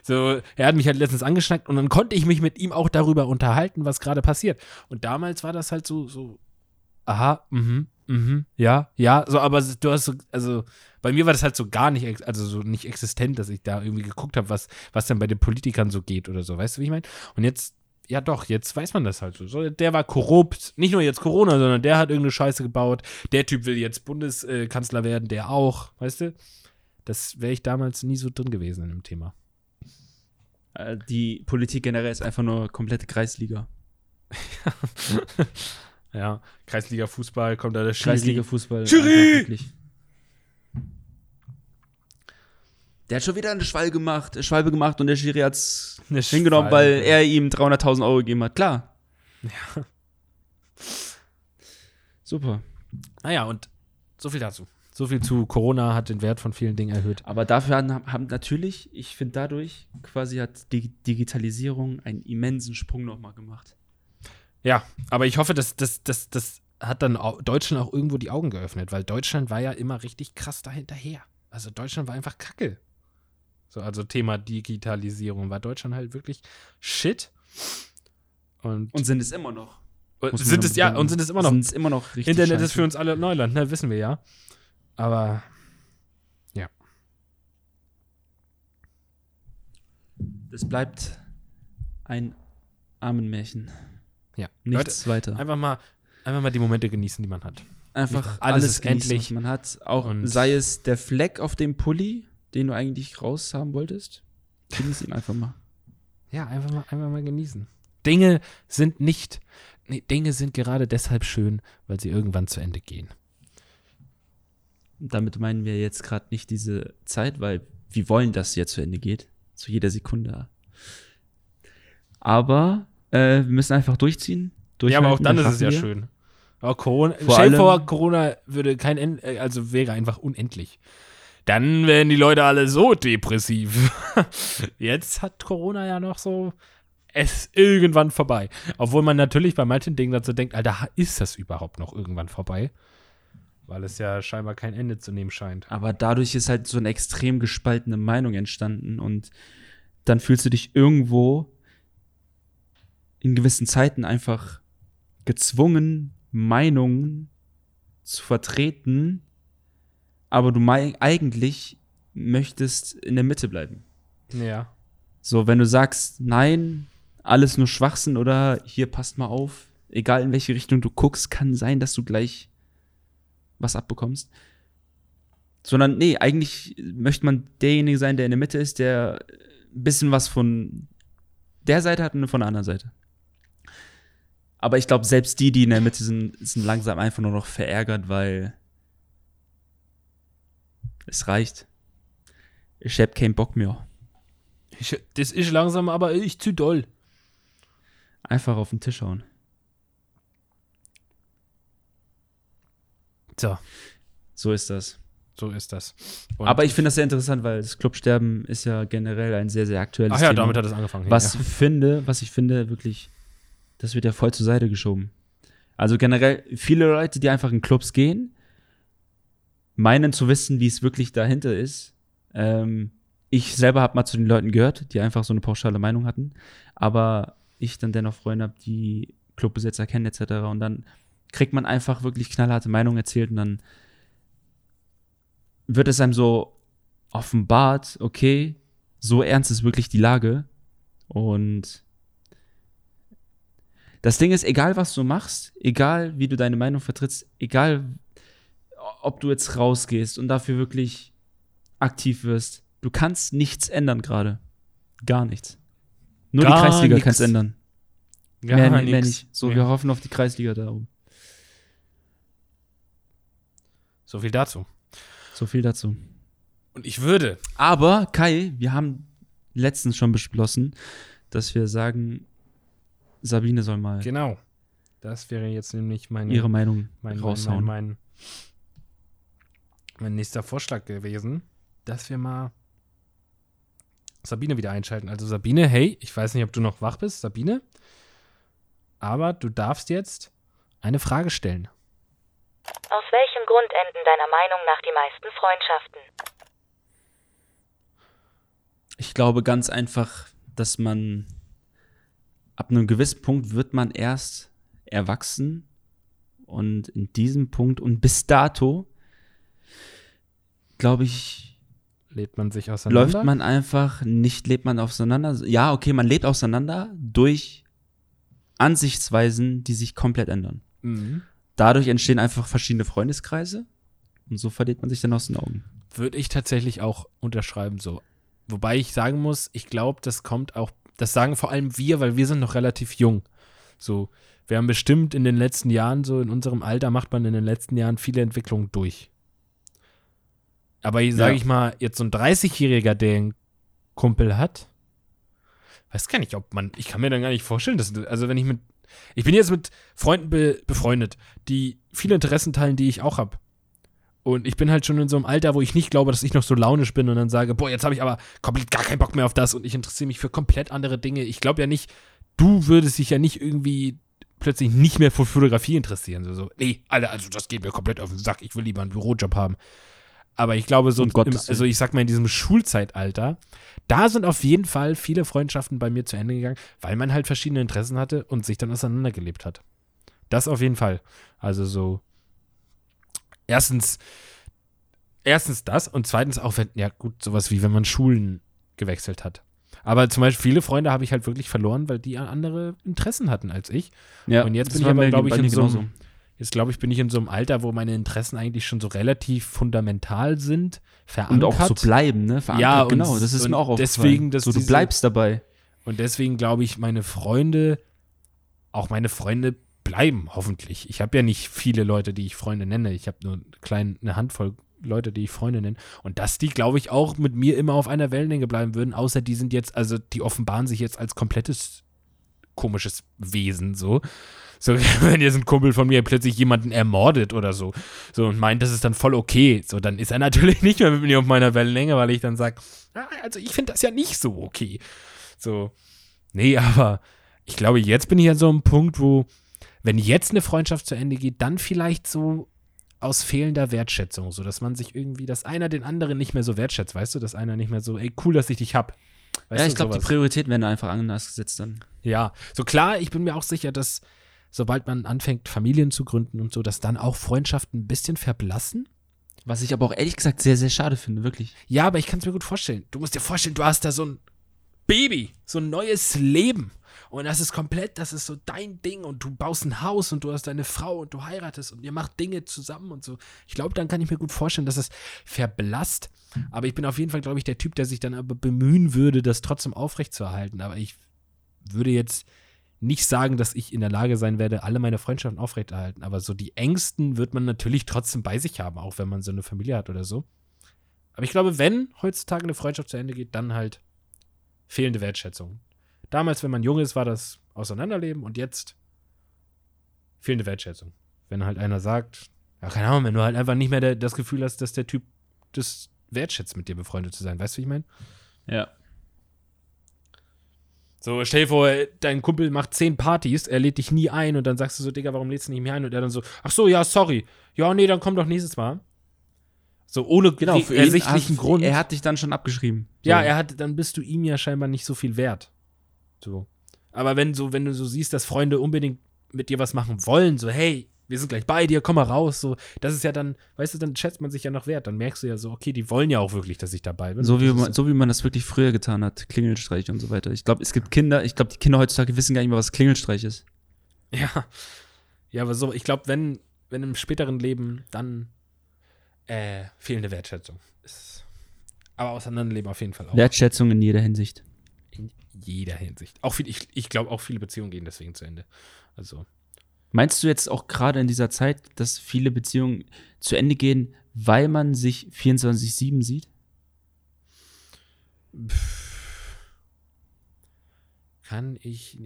[SPEAKER 3] so, er hat mich halt letztens angeschnackt und dann konnte ich mich mit ihm auch darüber unterhalten, was gerade passiert. Und damals war das halt so, so, aha, mhm, mhm, ja, ja, so, aber du hast so, also bei mir war das halt so gar nicht, also so nicht existent, dass ich da irgendwie geguckt habe, was, was denn bei den Politikern so geht oder so. Weißt du, wie ich meine? Und jetzt, ja doch, jetzt weiß man das halt so. so. Der war korrupt. Nicht nur jetzt Corona, sondern der hat irgendeine Scheiße gebaut. Der Typ will jetzt Bundeskanzler werden, der auch. Weißt du? Das wäre ich damals nie so drin gewesen in dem Thema.
[SPEAKER 2] Äh, Die Politik generell ist einfach nur komplette Kreisliga.
[SPEAKER 3] ja, Kreisliga Fußball kommt da der
[SPEAKER 2] Kreisliga
[SPEAKER 3] Schiri.
[SPEAKER 2] Fußball.
[SPEAKER 3] Schiri!
[SPEAKER 2] einfach wirklich. Der hat schon wieder eine Schwalbe gemacht, Schwalbe gemacht und der Schiri hat's
[SPEAKER 3] Eine
[SPEAKER 2] hingenommen,
[SPEAKER 3] Schwalbe.
[SPEAKER 2] weil er ihm 300.000 Euro gegeben hat. Klar.
[SPEAKER 3] Ja.
[SPEAKER 2] Super.
[SPEAKER 3] Naja, und so viel dazu. So viel zu Corona hat den Wert von vielen Dingen erhöht.
[SPEAKER 2] Aber dafür haben, haben natürlich, ich finde dadurch, quasi hat die Digitalisierung einen immensen Sprung nochmal gemacht.
[SPEAKER 3] Ja, aber ich hoffe, dass das, das, das hat dann auch Deutschland auch irgendwo die Augen geöffnet, weil Deutschland war ja immer richtig krass dahinterher. Also Deutschland war einfach kacke. So, also Thema Digitalisierung war Deutschland halt wirklich shit. Und,
[SPEAKER 2] Und sind es immer noch.
[SPEAKER 3] und sind es ja und sind es immer noch.
[SPEAKER 2] Sind es immer noch richtig
[SPEAKER 3] Internet ist
[SPEAKER 2] scheiße.
[SPEAKER 3] für uns alle Neuland, ne, wissen wir ja. Aber
[SPEAKER 2] Das bleibt ein Armenmärchen.
[SPEAKER 3] ja,
[SPEAKER 2] Nichts weiter.
[SPEAKER 3] Leute, einfach mal, einfach mal die Momente genießen, die man hat.
[SPEAKER 2] Einfach
[SPEAKER 3] alles
[SPEAKER 2] alles,
[SPEAKER 3] ist
[SPEAKER 2] genießen,
[SPEAKER 3] endlich.
[SPEAKER 2] was man hat. Auch
[SPEAKER 3] Und-
[SPEAKER 2] sei es der Fleck auf dem Pulli, den du eigentlich raus haben wolltest. Genieß ihn einfach mal.
[SPEAKER 3] Ja, einfach mal, einfach mal genießen. Dinge sind nicht, nee, Dinge sind gerade deshalb schön, weil sie irgendwann zu Ende gehen.
[SPEAKER 2] Damit meinen wir jetzt gerade nicht diese Zeit, weil wir wollen, dass sie jetzt zu Ende geht. Zu jeder Sekunde. Aber äh, wir müssen einfach durchziehen.
[SPEAKER 3] Ja, aber auch dann ist es ja schön. Aber Corona,
[SPEAKER 2] Vor
[SPEAKER 3] vor, Corona würde kein End, äh, also wäre einfach unendlich. Dann wären die Leute alle so depressiv. Jetzt hat Corona ja noch so es irgendwann vorbei. Obwohl man natürlich bei manchen Dingen dazu denkt, Alter, ist das überhaupt noch irgendwann vorbei? Weil es ja scheinbar kein Ende zu nehmen scheint.
[SPEAKER 2] Aber dadurch ist halt so eine extrem gespaltene Meinung entstanden und dann fühlst du dich irgendwo in gewissen Zeiten einfach gezwungen, Meinungen zu vertreten, aber du eigentlich möchtest in der Mitte bleiben.
[SPEAKER 3] Ja.
[SPEAKER 2] So, wenn du sagst, nein, alles nur Schwachsinn oder hier passt mal auf, egal in welche Richtung du guckst, kann sein, dass du gleich was abbekommst. Sondern, nee, eigentlich möchte man derjenige sein, der in der Mitte ist, der ein bisschen was von der Seite hat und von der anderen Seite. Aber ich glaube, selbst die, die in der Mitte sind, sind langsam einfach nur noch verärgert, weil es reicht. Ich hab keinen Bock mehr.
[SPEAKER 3] Ich, das ist langsam, aber ich zu doll.
[SPEAKER 2] Einfach auf den Tisch hauen.
[SPEAKER 3] So,
[SPEAKER 2] So ist das.
[SPEAKER 3] so ist das. Und-
[SPEAKER 2] Aber ich finde das sehr interessant, weil das Clubsterben ist ja generell ein sehr, sehr aktuelles
[SPEAKER 3] Ach ja,
[SPEAKER 2] Thema.
[SPEAKER 3] damit hat es angefangen.
[SPEAKER 2] was
[SPEAKER 3] ja.
[SPEAKER 2] finde, was ich finde, wirklich, das wird ja voll zur Seite geschoben. Also generell, viele Leute, die einfach in Clubs gehen, meinen zu wissen, wie es wirklich dahinter ist. Ähm, ich selber habe mal zu den Leuten gehört, die einfach so eine pauschale Meinung hatten, aber ich dann dennoch Freunde habe, die Clubbesitzer kennen etc. Und dann kriegt man einfach wirklich knallharte Meinungen erzählt und dann wird es einem so offenbart, okay, so ernst ist wirklich die Lage. Und das Ding ist, egal was du machst, egal wie du deine Meinung vertrittst, egal ob du jetzt rausgehst und dafür wirklich aktiv wirst, du kannst nichts ändern gerade. Gar nichts. Nur
[SPEAKER 3] Gar
[SPEAKER 2] die Kreisliga kann es ändern.
[SPEAKER 3] Gar
[SPEAKER 2] mehr, mehr nicht. So,
[SPEAKER 3] Mehr.
[SPEAKER 2] wir hoffen auf die Kreisliga da oben.
[SPEAKER 3] So viel dazu.
[SPEAKER 2] So viel dazu.
[SPEAKER 3] Und ich würde.
[SPEAKER 2] Aber, Kai, wir haben letztens schon beschlossen, dass wir sagen, Sabine soll mal
[SPEAKER 3] Genau. Das wäre jetzt nämlich meine,
[SPEAKER 2] ihre Meinung
[SPEAKER 3] mein, mein,
[SPEAKER 2] raushauen.
[SPEAKER 3] mein, mein, mein nächster Vorschlag gewesen, dass wir mal Sabine wieder einschalten. Also Sabine, hey, ich weiß nicht, ob du noch wach bist, Sabine, aber du darfst jetzt eine Frage stellen.
[SPEAKER 1] Aus welchem Grund enden deiner Meinung nach die meisten Freundschaften?
[SPEAKER 2] Ich glaube ganz einfach, dass man ab einem gewissen Punkt wird man erst erwachsen und in diesem Punkt und bis dato glaube ich,
[SPEAKER 3] Lebt man sich auseinander?
[SPEAKER 2] läuft man einfach nicht, lebt man auseinander. Ja, okay, man lebt auseinander durch Ansichtsweisen, die sich komplett ändern.
[SPEAKER 3] Mhm.
[SPEAKER 2] Dadurch entstehen einfach verschiedene Freundeskreise und so verliert man sich dann aus den Augen.
[SPEAKER 3] Würde ich tatsächlich auch unterschreiben so. Wobei ich sagen muss, ich glaube, das kommt auch, das sagen vor allem wir, weil wir sind noch relativ jung. So, wir haben bestimmt in den letzten Jahren, so in unserem Alter macht man in den letzten Jahren viele Entwicklungen durch. Aber sage
[SPEAKER 2] Ja.
[SPEAKER 3] ich mal, jetzt so ein 30-Jähriger, der einen Kumpel hat, weiß gar nicht, ob man, ich kann mir dann gar nicht vorstellen, dass, also wenn ich mit, ich bin jetzt mit Freunden be, befreundet, die viele Interessen teilen, die ich auch habe. Und ich bin halt schon in so einem Alter, wo ich nicht glaube, dass ich noch so launisch bin und dann sage, boah, jetzt habe ich aber komplett gar keinen Bock mehr auf das und ich interessiere mich für komplett andere Dinge. Ich glaube ja nicht, du würdest dich ja nicht irgendwie plötzlich nicht mehr für Fotografie interessieren. So, so, nee, Alter, also das geht mir komplett auf den Sack. Ich will lieber einen Bürojob haben. Aber ich glaube, so,
[SPEAKER 2] Um
[SPEAKER 3] im, also ich sag mal, in diesem Schulzeitalter, da sind auf jeden Fall viele Freundschaften bei mir zu Ende gegangen, weil man halt verschiedene Interessen hatte und sich dann auseinandergelebt hat. Das auf jeden Fall. Also so, erstens, erstens das und zweitens auch, wenn, ja gut, sowas wie wenn man Schulen gewechselt hat. Aber zum Beispiel viele Freunde habe ich halt wirklich verloren, weil die andere Interessen hatten als ich.
[SPEAKER 2] Ja,
[SPEAKER 3] Und jetzt bin ich aber, glaube ich, in so einem-. Jetzt glaube ich, bin ich in so einem Alter, wo meine Interessen eigentlich schon so relativ fundamental sind,
[SPEAKER 2] Und auch
[SPEAKER 3] verankert.
[SPEAKER 2] so bleiben, ne? Verankert,
[SPEAKER 3] Ja, und-
[SPEAKER 2] genau, das ist mir auch aufgefallen.
[SPEAKER 3] deswegen, dass
[SPEAKER 2] so, du
[SPEAKER 3] diese-
[SPEAKER 2] bleibst dabei.
[SPEAKER 3] Und deswegen glaube ich, meine Freunde, auch meine Freunde bleiben, hoffentlich. Ich habe ja nicht viele Leute, die ich Freunde nenne. Ich habe nur eine kleine eine Handvoll Leute, die ich Freunde nenne. Und dass die, glaube ich, auch mit mir immer auf einer Wellenlänge bleiben würden, außer die sind jetzt, also die offenbaren sich jetzt als komplettes komisches Wesen, so. So, wenn jetzt ein Kumpel von mir plötzlich jemanden ermordet oder so, so und meint, das ist dann voll okay, so, dann ist er natürlich nicht mehr mit mir auf meiner Wellenlänge, weil ich dann sage, also ich finde das ja nicht so okay. So, nee, aber ich glaube, jetzt bin ich an so einem Punkt, wo, wenn jetzt eine Freundschaft zu Ende geht, dann vielleicht so aus fehlender Wertschätzung, so dass man sich irgendwie, dass einer den anderen nicht mehr so wertschätzt, weißt du, dass einer nicht mehr so, ey, cool, dass ich dich hab. Weißt
[SPEAKER 2] ja, ich glaube, die. Prioritäten werden einfach anders gesetzt dann.
[SPEAKER 3] Ja, so klar, ich bin mir auch sicher, dass sobald man anfängt, Familien zu gründen und so, dass dann auch Freundschaften ein bisschen verblassen.
[SPEAKER 2] Was ich aber auch ehrlich gesagt sehr, sehr schade finde, wirklich.
[SPEAKER 3] Ja, aber ich kann es mir gut vorstellen. Du musst dir vorstellen, du hast da so ein Baby, so ein neues Leben. Und das ist komplett, das ist so dein Ding und du baust ein Haus und du hast deine Frau und du heiratest und ihr macht Dinge zusammen und so. Ich glaube, dann kann ich mir gut vorstellen, dass es verblasst. Aber ich bin auf jeden Fall, glaube ich, der Typ, der sich dann aber bemühen würde, das trotzdem aufrechtzuerhalten. Aber ich würde jetzt nicht sagen, dass ich in der Lage sein werde, alle meine Freundschaften aufrechterhalten. Aber so die Ängsten wird man natürlich trotzdem bei sich haben, auch wenn man so eine Familie hat oder so. Aber ich glaube, wenn heutzutage eine Freundschaft zu Ende geht, dann halt fehlende Wertschätzung. Damals, wenn man jung ist, war das Auseinanderleben und jetzt fehlende Wertschätzung. Wenn halt einer sagt, ja, keine Ahnung, wenn du halt einfach nicht mehr der, das Gefühl hast, dass der Typ das wertschätzt, mit dir befreundet zu sein. Weißt du, wie ich meine?
[SPEAKER 2] Ja.
[SPEAKER 3] So, stell dir vor, dein Kumpel macht zehn Partys, er lädt dich nie ein und dann sagst du so, Digga, warum lädst du nicht mehr ein? Und er dann so, ach so, ja, sorry. Ja, nee, dann komm doch nächstes Mal. So, ohne
[SPEAKER 2] Genau,
[SPEAKER 3] re- ersichtlichen Grund.
[SPEAKER 2] Er hat dich dann schon abgeschrieben. So.
[SPEAKER 3] Ja, er hat, dann bist du ihm ja scheinbar nicht so viel wert. So. Aber wenn so, wenn du so siehst, dass Freunde unbedingt mit dir was machen wollen, so, hey, wir sind gleich bei dir, komm mal raus, so, das ist ja dann, weißt du, dann schätzt man sich ja noch wert. Dann merkst du ja so, okay, die wollen ja auch wirklich, dass ich dabei bin.
[SPEAKER 2] So wie, man, so wie man das wirklich früher getan hat, Klingelstreich und so weiter. Ich glaube, es gibt Kinder, ich glaube, die Kinder heutzutage wissen gar nicht mehr, was Klingelstreich ist.
[SPEAKER 3] Ja. Ja, aber so, ich glaube, wenn, wenn im späteren Leben dann äh, fehlende Wertschätzung ist. Aber Auseinanderleben auf jeden Fall auch.
[SPEAKER 2] Wertschätzung in jeder Hinsicht.
[SPEAKER 3] In jeder Hinsicht. Auch viel, ich, ich glaube, auch viele Beziehungen gehen deswegen zu Ende. Also.
[SPEAKER 2] Meinst du jetzt auch gerade in dieser Zeit, dass viele Beziehungen zu Ende gehen, weil man sich 24-7 sieht?
[SPEAKER 3] Kann ich.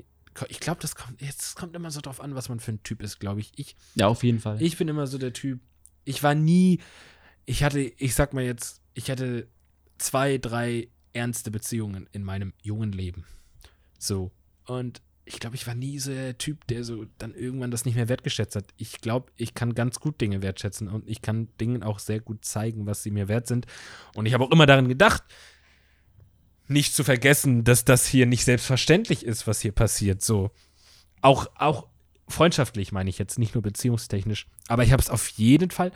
[SPEAKER 3] Ich glaube, das kommt. Jetzt kommt immer so drauf an, was man für ein Typ ist, glaube ich. Ich,
[SPEAKER 2] Ja, auf jeden Fall.
[SPEAKER 3] ich bin immer so der Typ. Ich war nie. Ich hatte, ich sag mal jetzt, ich hatte zwei, drei ernste Beziehungen in meinem jungen Leben. So. Und ich glaube, ich war nie so der Typ, der so dann irgendwann das nicht mehr wertgeschätzt hat. Ich glaube, ich kann ganz gut Dinge wertschätzen und ich kann Dingen auch sehr gut zeigen, was sie mir wert sind. Und ich habe auch immer daran gedacht, nicht zu vergessen, dass das hier nicht selbstverständlich ist, was hier passiert. So. Auch, auch freundschaftlich meine ich jetzt, nicht nur beziehungstechnisch. Aber ich habe es auf jeden Fall,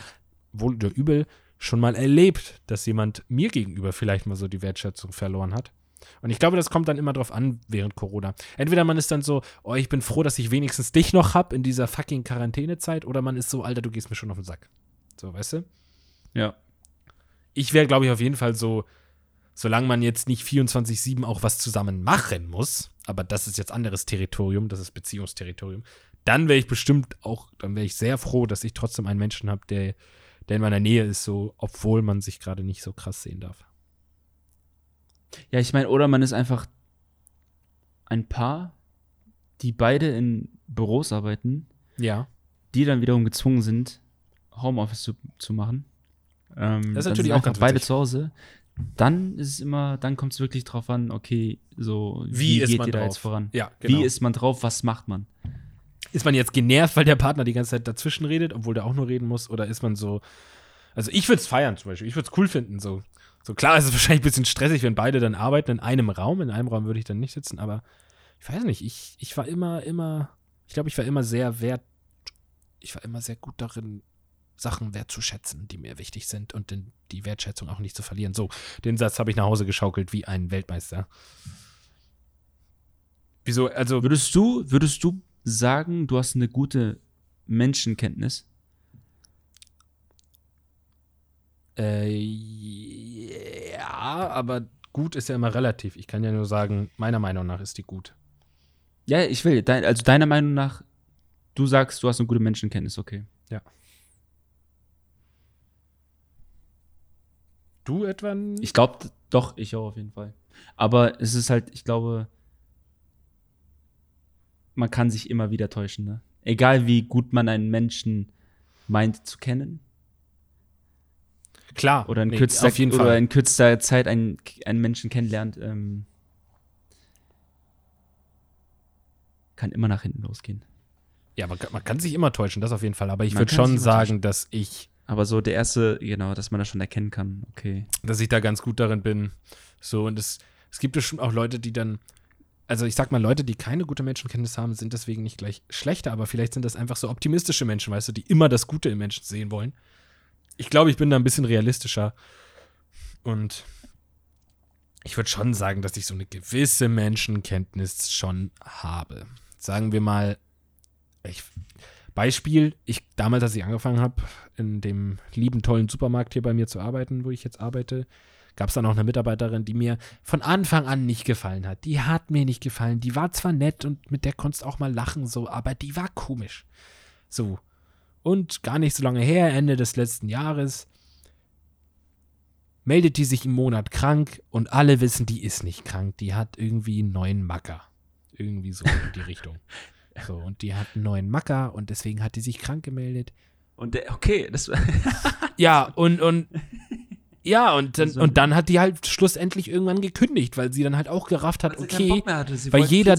[SPEAKER 3] wohl oder übel, schon mal erlebt, dass jemand mir gegenüber vielleicht mal so die Wertschätzung verloren hat. Und ich glaube, das kommt dann immer drauf an während Corona. Entweder man ist dann so, oh, ich bin froh, dass ich wenigstens dich noch hab in dieser fucking Quarantänezeit, oder man ist so, Alter, du gehst mir schon auf den Sack. So, weißt du?
[SPEAKER 2] Ja.
[SPEAKER 3] Ich wäre, glaube ich, auf jeden Fall so, solange man jetzt nicht 24-7 auch was zusammen machen muss, aber das ist jetzt anderes Territorium, das ist Beziehungsterritorium, dann wäre ich bestimmt auch, dann wäre ich sehr froh, dass ich trotzdem einen Menschen habe, der, der in meiner Nähe ist, so, obwohl man sich gerade nicht so krass sehen darf.
[SPEAKER 2] Ja, ich meine, oder man ist einfach ein Paar, die beide in Büros arbeiten,
[SPEAKER 3] Ja.
[SPEAKER 2] die dann wiederum gezwungen sind, Homeoffice zu, zu machen. Ähm,
[SPEAKER 3] Das ist natürlich auch ganz
[SPEAKER 2] beide
[SPEAKER 3] witzig.
[SPEAKER 2] zu Hause. Dann ist es immer, dann kommt es wirklich drauf an, okay, so
[SPEAKER 3] Wie ist
[SPEAKER 2] geht
[SPEAKER 3] man
[SPEAKER 2] ihr da
[SPEAKER 3] drauf?
[SPEAKER 2] jetzt voran?
[SPEAKER 3] Ja, genau.
[SPEAKER 2] Wie ist man drauf? Was macht man?
[SPEAKER 3] Ist man jetzt genervt, weil der Partner die ganze Zeit dazwischen redet, obwohl der auch nur reden muss? Oder ist man so. Also, ich würde es feiern zum Beispiel. Ich würde es cool finden. So. So klar ist es wahrscheinlich ein bisschen stressig, wenn beide dann arbeiten in einem Raum. In einem Raum würde ich dann nicht sitzen, aber ich weiß nicht. Ich, ich war immer, immer. Ich glaube, ich war immer sehr wert. Ich war immer sehr gut darin, Sachen wertzuschätzen, die mir wichtig sind und den, die Wertschätzung auch nicht zu verlieren. So, den Satz habe ich nach Hause geschaukelt wie ein Weltmeister. Wieso? Also,
[SPEAKER 2] Würdest du, würdest du sagen, du hast eine gute Menschenkenntnis?
[SPEAKER 3] Äh, ja, aber gut ist ja immer relativ. Ich kann ja nur sagen, meiner Meinung nach ist die gut.
[SPEAKER 2] Ja, ich will, dein, also deiner Meinung nach, du sagst, du hast eine gute Menschenkenntnis, okay.
[SPEAKER 3] Du etwa?
[SPEAKER 2] Ich glaube, doch, ich auch auf jeden Fall. Aber es ist halt, ich glaube, man kann sich immer wieder täuschen, ne? Egal wie gut man einen Menschen meint zu kennen
[SPEAKER 3] Klar.
[SPEAKER 2] oder in,
[SPEAKER 3] nee,
[SPEAKER 2] kürzester, oder in kürzester Zeit einen, einen Menschen kennenlernt, ähm, kann immer nach hinten losgehen.
[SPEAKER 3] Ja, man, kann- man kann sich immer täuschen, das auf jeden Fall. Aber ich würde schon sagen, dass ich,
[SPEAKER 2] Aber so der erste, genau, dass man das schon erkennen kann, okay.
[SPEAKER 3] dass ich da ganz gut darin bin. So, und es, es gibt bestimmt auch Leute, die dann. Also ich sag mal, Leute, die keine gute Menschenkenntnis haben, sind deswegen nicht gleich schlechter, aber vielleicht sind das einfach so optimistische Menschen, weißt du, die immer das Gute im Menschen sehen wollen. Ich glaube, ich bin da ein bisschen realistischer. Und ich würde schon sagen, dass ich so eine gewisse Menschenkenntnis schon habe. Sagen wir mal, ich, Beispiel, ich damals, als ich angefangen habe, in dem lieben, tollen Supermarkt hier bei mir zu arbeiten, wo ich jetzt arbeite, gab es dann auch eine Mitarbeiterin, die mir von Anfang an nicht gefallen hat. Die hat mir nicht gefallen. Die war zwar nett und mit der konntest auch mal lachen, so, aber die war komisch. So. Und gar nicht so lange her, Ende des letzten Jahres, meldet die sich im Monat krank und alle wissen, die ist nicht krank. Die hat irgendwie einen neuen Macker. Irgendwie so in die Richtung. So, und die hat einen neuen Macker und deswegen hat die sich krank gemeldet.
[SPEAKER 2] Und der, okay, das
[SPEAKER 3] Ja, und, und ja, und dann,
[SPEAKER 2] So.
[SPEAKER 3] und dann hat die halt schlussendlich irgendwann gekündigt, weil sie dann halt auch gerafft hat, okay,
[SPEAKER 2] hatte. Sie
[SPEAKER 3] weil jeder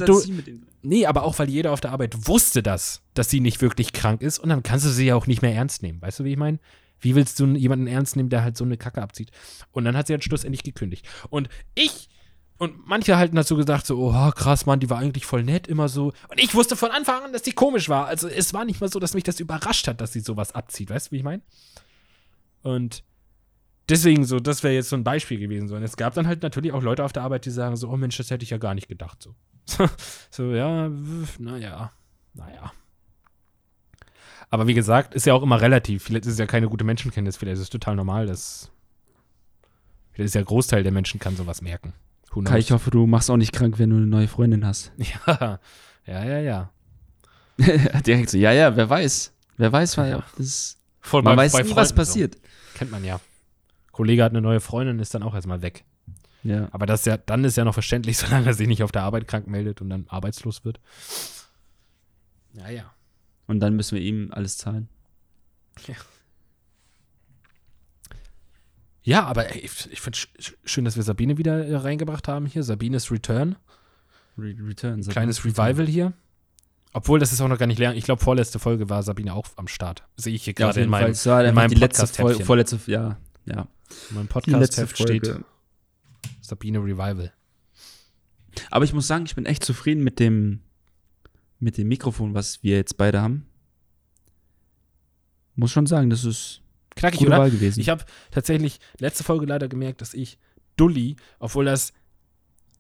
[SPEAKER 3] nee, aber auch weil jeder auf der Arbeit wusste das, dass sie nicht wirklich krank ist und dann kannst du sie ja auch nicht mehr ernst nehmen. Weißt du, wie ich meine? Wie willst du jemanden ernst nehmen, der halt so eine Kacke abzieht? Und dann hat sie halt schlussendlich gekündigt. Und ich und manche halten dazu gesagt, so, oh krass, Mann, die war eigentlich voll nett, immer so. Und ich wusste von Anfang an, dass die komisch war. Also es war nicht mal so, dass mich das überrascht hat, dass sie sowas abzieht. Weißt du, wie ich meine? Und deswegen so, das wäre jetzt so ein Beispiel gewesen. So. Und es gab dann halt natürlich auch Leute auf der Arbeit, die sagen so, oh Mensch, das hätte ich ja gar nicht gedacht. So, so ja, naja, naja. Aber wie gesagt, ist ja auch immer relativ. Vielleicht ist es ja keine gute Menschenkenntnis, vielleicht ist es total normal, dass. Vielleicht ist ja ein Großteil der Menschen kann sowas merken.
[SPEAKER 2] Kai, ich hoffe, du machst auch nicht krank, wenn du eine neue Freundin hast.
[SPEAKER 3] Ja, ja, ja, ja.
[SPEAKER 2] Direkt so, ja, ja, wer weiß. Wer weiß, weil
[SPEAKER 3] Ja.
[SPEAKER 2] das,
[SPEAKER 3] Voll
[SPEAKER 2] man
[SPEAKER 3] bei-
[SPEAKER 2] weiß
[SPEAKER 3] bei
[SPEAKER 2] nie, was
[SPEAKER 3] Freunden
[SPEAKER 2] passiert.
[SPEAKER 3] So. Kennt man ja. Kollege hat eine neue Freundin, ist dann auch erstmal weg.
[SPEAKER 2] Ja.
[SPEAKER 3] Aber das ist ja, dann ist ja noch verständlich, solange er sich nicht auf der Arbeit krank meldet und dann arbeitslos wird. Ja, ja.
[SPEAKER 2] Und dann müssen wir ihm alles zahlen.
[SPEAKER 3] Ja, aber ey, ich, ich finde sch schön, dass wir Sabine wieder reingebracht haben hier. Sabines Return.
[SPEAKER 2] Re Returns.
[SPEAKER 3] Kleines Revival hier. Obwohl, das ist auch noch gar nicht leer. Ich glaube, vorletzte Folge war Sabine auch am Start. Sehe ich hier
[SPEAKER 2] Ja,
[SPEAKER 3] gerade in
[SPEAKER 2] jeden Fall.
[SPEAKER 3] meinem,
[SPEAKER 2] war
[SPEAKER 3] in meinem
[SPEAKER 2] die letzte. Folge, vorletzte, ja, ja.
[SPEAKER 3] In meinem Podcast-Heft steht. Sabine Revival.
[SPEAKER 2] Aber ich muss sagen, ich bin echt zufrieden mit dem, mit dem Mikrofon, was wir jetzt beide haben. Muss schon sagen, das ist
[SPEAKER 3] Knackig,
[SPEAKER 2] Gute
[SPEAKER 3] oder?
[SPEAKER 2] Wahl gewesen.
[SPEAKER 3] Ich habe tatsächlich letzte Folge leider gemerkt, dass ich Dulli, obwohl das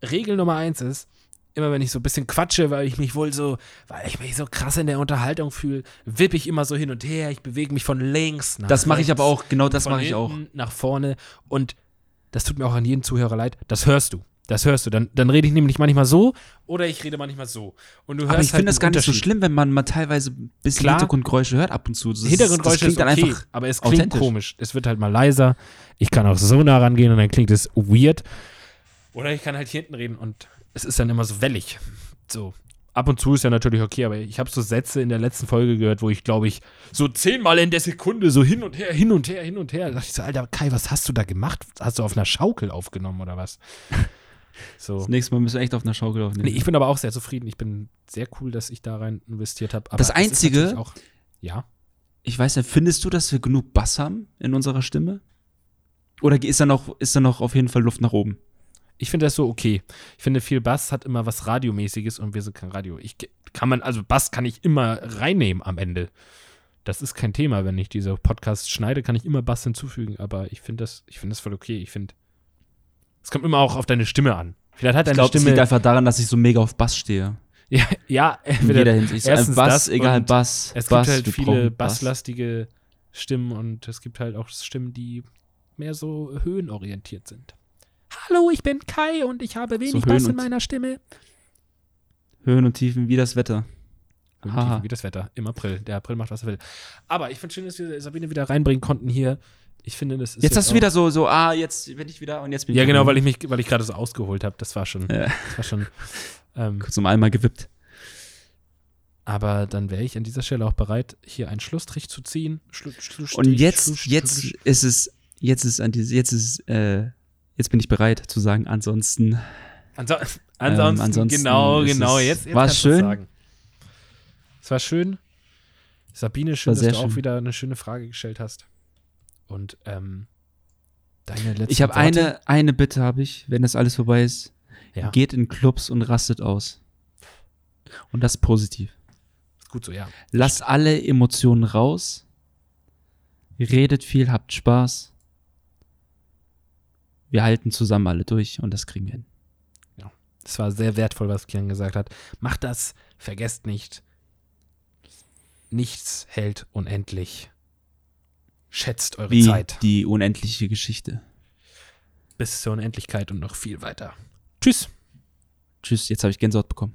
[SPEAKER 3] Regel Nummer eins ist, immer wenn ich so ein bisschen quatsche, weil ich mich wohl so, weil ich mich so krass in der Unterhaltung fühle, wippe ich immer so hin und her, ich bewege mich von links nach
[SPEAKER 2] das mache ich aber auch, genau das mache ich auch.
[SPEAKER 3] nach vorne und das tut mir auch an jeden Zuhörer leid, das hörst du. Das hörst du. Dann, dann rede ich nämlich manchmal so oder ich rede manchmal so. Und du hörst
[SPEAKER 2] Aber ich
[SPEAKER 3] halt
[SPEAKER 2] finde das gar nicht so schlimm, wenn man mal teilweise ein bisschen
[SPEAKER 3] Klar.
[SPEAKER 2] Hintergrundgeräusche hört ab und zu. Das ist-
[SPEAKER 3] Hintergrundgeräusche
[SPEAKER 2] das klingt
[SPEAKER 3] ist
[SPEAKER 2] dann
[SPEAKER 3] okay,
[SPEAKER 2] einfach
[SPEAKER 3] aber es klingt komisch. Es wird halt mal leiser. Ich kann auch so nah rangehen und dann klingt es weird. Oder ich kann halt hier hinten reden und es ist dann immer so wellig. So. Ab und zu ist ja natürlich okay, aber ich habe so Sätze in der letzten Folge gehört, wo ich, glaube ich, so zehnmal in der Sekunde so hin und her, hin und her, hin und her. Da dachte ich so, Alter, Kai, was hast du da gemacht? Hast du auf einer Schaukel aufgenommen oder was? So.
[SPEAKER 2] Das nächste Mal müssen wir echt auf einer Schaukel aufnehmen.
[SPEAKER 3] Nee, ich bin aber auch sehr zufrieden. Ich bin sehr cool, dass ich da rein investiert habe.
[SPEAKER 2] Das Einzige-
[SPEAKER 3] Auch, ja.
[SPEAKER 2] Ich weiß nicht, findest du, dass wir genug Bass haben in unserer Stimme? Oder ist da noch, ist da noch auf jeden Fall Luft nach oben?
[SPEAKER 3] Ich finde das so okay. Ich finde, viel Bass hat immer was Radiomäßiges und wir sind kein Radio. Ich kann man, also Bass kann ich immer reinnehmen am Ende. Das ist kein Thema, wenn ich diese Podcasts schneide, kann ich immer Bass hinzufügen, aber ich finde das, ich finde das voll okay. Ich finde, es kommt immer auch auf deine Stimme an. Vielleicht hat
[SPEAKER 2] Ich
[SPEAKER 3] deine
[SPEAKER 2] glaube, es liegt
[SPEAKER 3] Stimme,
[SPEAKER 2] einfach daran, dass ich so mega auf Bass stehe.
[SPEAKER 3] ja, ja,
[SPEAKER 2] In jeder Hinsicht.
[SPEAKER 3] erstens
[SPEAKER 2] Bass,
[SPEAKER 3] das
[SPEAKER 2] egal, Bass.
[SPEAKER 3] es
[SPEAKER 2] Bass,
[SPEAKER 3] gibt halt viele
[SPEAKER 2] brauchen Bass.
[SPEAKER 3] basslastige Stimmen und es gibt halt auch Stimmen, die mehr so höhenorientiert sind. Hallo, ich bin Kai und ich habe wenig
[SPEAKER 2] Höhen
[SPEAKER 3] Bass in
[SPEAKER 2] und-
[SPEAKER 3] meiner Stimme.
[SPEAKER 2] Höhen und Tiefen wie das Wetter.
[SPEAKER 3] Höhen
[SPEAKER 2] Haha.
[SPEAKER 3] tiefen wie das Wetter im April. Der April macht, was er will. Aber ich finde schön, dass wir Sabine wieder reinbringen konnten hier. Ich finde, das ist.
[SPEAKER 2] Jetzt hast du wieder so, so, ah, jetzt bin ich wieder und jetzt bin ich
[SPEAKER 3] Ja, genau, weil ich mich, weil ich gerade so ausgeholt habe. Das war schon.
[SPEAKER 2] Ja.
[SPEAKER 3] Das war schon. Ähm,
[SPEAKER 2] Kurz um einmal gewippt.
[SPEAKER 3] aber dann wäre ich an dieser Stelle auch bereit, hier einen Schlussstrich zu ziehen. Schlu Schlussstrich,
[SPEAKER 2] Und jetzt,
[SPEAKER 3] Schlussstrich.
[SPEAKER 2] jetzt ist es, jetzt ist an diese, jetzt ist, äh, jetzt bin ich bereit zu sagen, ansonsten.
[SPEAKER 3] Anso ansonsten,
[SPEAKER 2] ansonsten
[SPEAKER 3] genau,
[SPEAKER 2] ist
[SPEAKER 3] genau.
[SPEAKER 2] es-
[SPEAKER 3] Jetzt, jetzt kannst du's
[SPEAKER 2] schön?
[SPEAKER 3] Es war schön. Sabine, schön,
[SPEAKER 2] War
[SPEAKER 3] dass du auch
[SPEAKER 2] schön.
[SPEAKER 3] wieder eine schöne Frage gestellt hast. Und ähm, deine letzte
[SPEAKER 2] Ich habe eine, eine Bitte habe ich, wenn das alles vorbei ist.
[SPEAKER 3] Ja.
[SPEAKER 2] Geht in Clubs und rastet aus. Und das positiv.
[SPEAKER 3] Ist gut so, ja.
[SPEAKER 2] Lasst alle Emotionen raus. Redet viel, habt Spaß. Wir halten zusammen alle durch und das kriegen wir hin.
[SPEAKER 3] Es war sehr wertvoll, was Kian gesagt hat. Macht das, vergesst nicht. Nichts hält unendlich. Schätzt eure
[SPEAKER 2] Wie
[SPEAKER 3] Zeit
[SPEAKER 2] die unendliche Geschichte.
[SPEAKER 3] bis zur Unendlichkeit und noch viel weiter. Tschüss.
[SPEAKER 2] Tschüss, jetzt habe ich Gänsehaut bekommen.